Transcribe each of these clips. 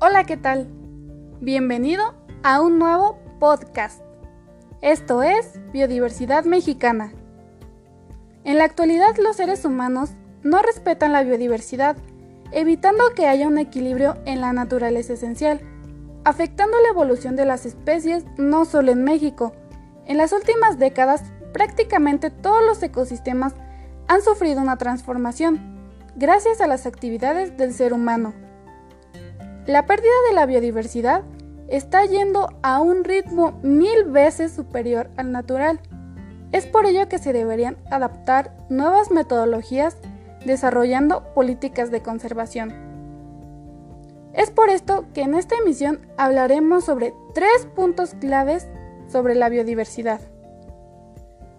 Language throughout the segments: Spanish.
Hola, ¿qué tal? Bienvenido a un nuevo podcast. Esto es Biodiversidad Mexicana. En la actualidad los seres humanos no respetan la biodiversidad, evitando que haya un equilibrio en la naturaleza esencial, afectando la evolución de las especies no solo en México. En las últimas décadas, prácticamente todos los ecosistemas han sufrido una transformación, gracias a las actividades del ser humano. La pérdida de la biodiversidad está yendo a un ritmo mil veces superior al natural. Es por ello que se deberían adaptar nuevas metodologías desarrollando políticas de conservación. Es por esto que en esta emisión hablaremos sobre tres puntos claves sobre la biodiversidad.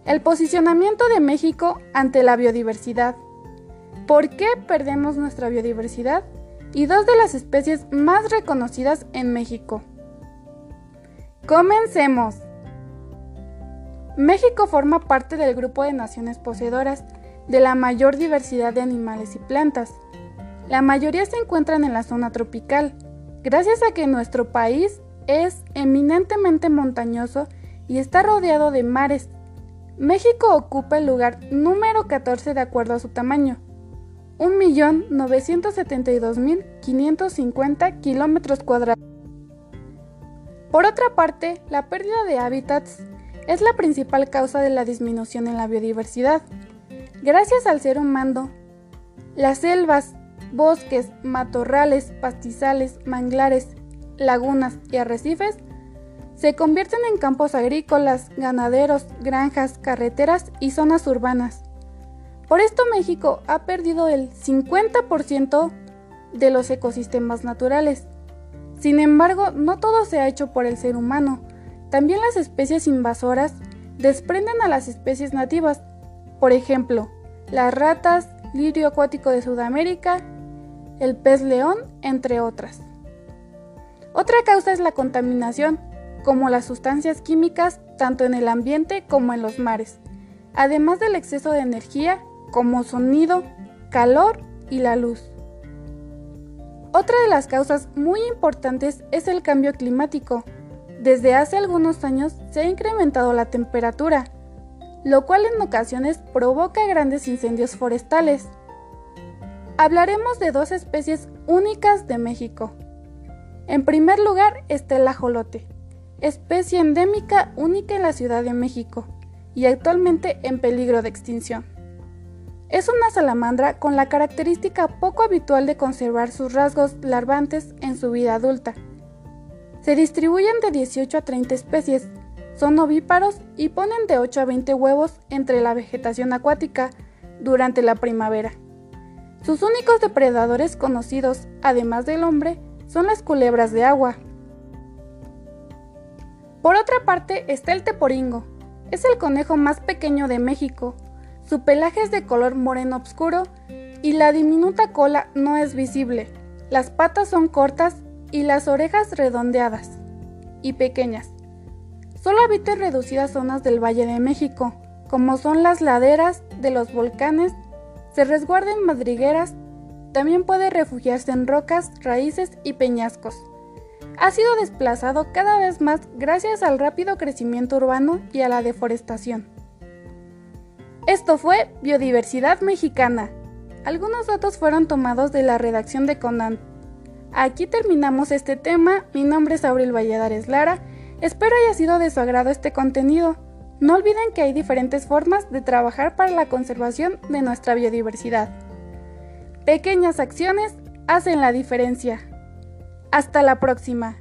El posicionamiento de México ante la biodiversidad. ¿Por qué perdemos nuestra biodiversidad? Y dos de las especies más reconocidas en México. Comencemos. México forma parte del grupo de naciones poseedoras de la mayor diversidad de animales y plantas. La mayoría se encuentran en la zona tropical, gracias a que nuestro país es eminentemente montañoso y está rodeado de mares. México ocupa el lugar número 14 de acuerdo a su tamaño, 1.972.550 kilómetros cuadrados. Por otra parte, la pérdida de hábitats es la principal causa de la disminución en la biodiversidad. Gracias al ser humano, las selvas, bosques, matorrales, pastizales, manglares, lagunas y arrecifes se convierten en campos agrícolas, ganaderos, granjas, carreteras y zonas urbanas. Por esto México ha perdido el 50% de los ecosistemas naturales. Sin embargo, no todo se ha hecho por el ser humano. También las especies invasoras desprenden a las especies nativas. Por ejemplo, las ratas, lirio acuático de Sudamérica, el pez león, entre otras. Otra causa es la contaminación, como las sustancias químicas tanto en el ambiente como en los mares, además del exceso de energía como sonido, calor y la luz. Otra de las causas muy importantes es el cambio climático. Desde hace algunos años se ha incrementado la temperatura, lo cual en ocasiones provoca grandes incendios forestales. Hablaremos de dos especies únicas de México. En primer lugar está el ajolote, especie endémica única en la Ciudad de México y actualmente en peligro de extinción. Es una salamandra con la característica poco habitual de conservar sus rasgos larvantes en su vida adulta. Se distribuyen de 18 a 30 especies, son ovíparos y ponen de 8 a 20 huevos entre la vegetación acuática durante la primavera. Sus únicos depredadores conocidos, además del hombre, son las culebras de agua. Por otra parte está el teporingo. Es el conejo más pequeño de México, su pelaje es de color moreno oscuro y la diminuta cola no es visible. Las patas son cortas y las orejas redondeadas y pequeñas. Solo habita en reducidas zonas del Valle de México, como son las laderas de los volcanes, se resguarda en madrigueras, también puede refugiarse en rocas, raíces y peñascos. Ha sido desplazado cada vez más gracias al rápido crecimiento urbano y a la deforestación. Esto fue Biodiversidad Mexicana. Algunos datos fueron tomados de la redacción de Conan. Aquí terminamos este tema. Mi nombre es Aurel Valladares Lara. Espero haya sido de su agrado este contenido. No olviden que hay diferentes formas de trabajar para la conservación de nuestra biodiversidad. Pequeñas acciones hacen la diferencia. Hasta la próxima.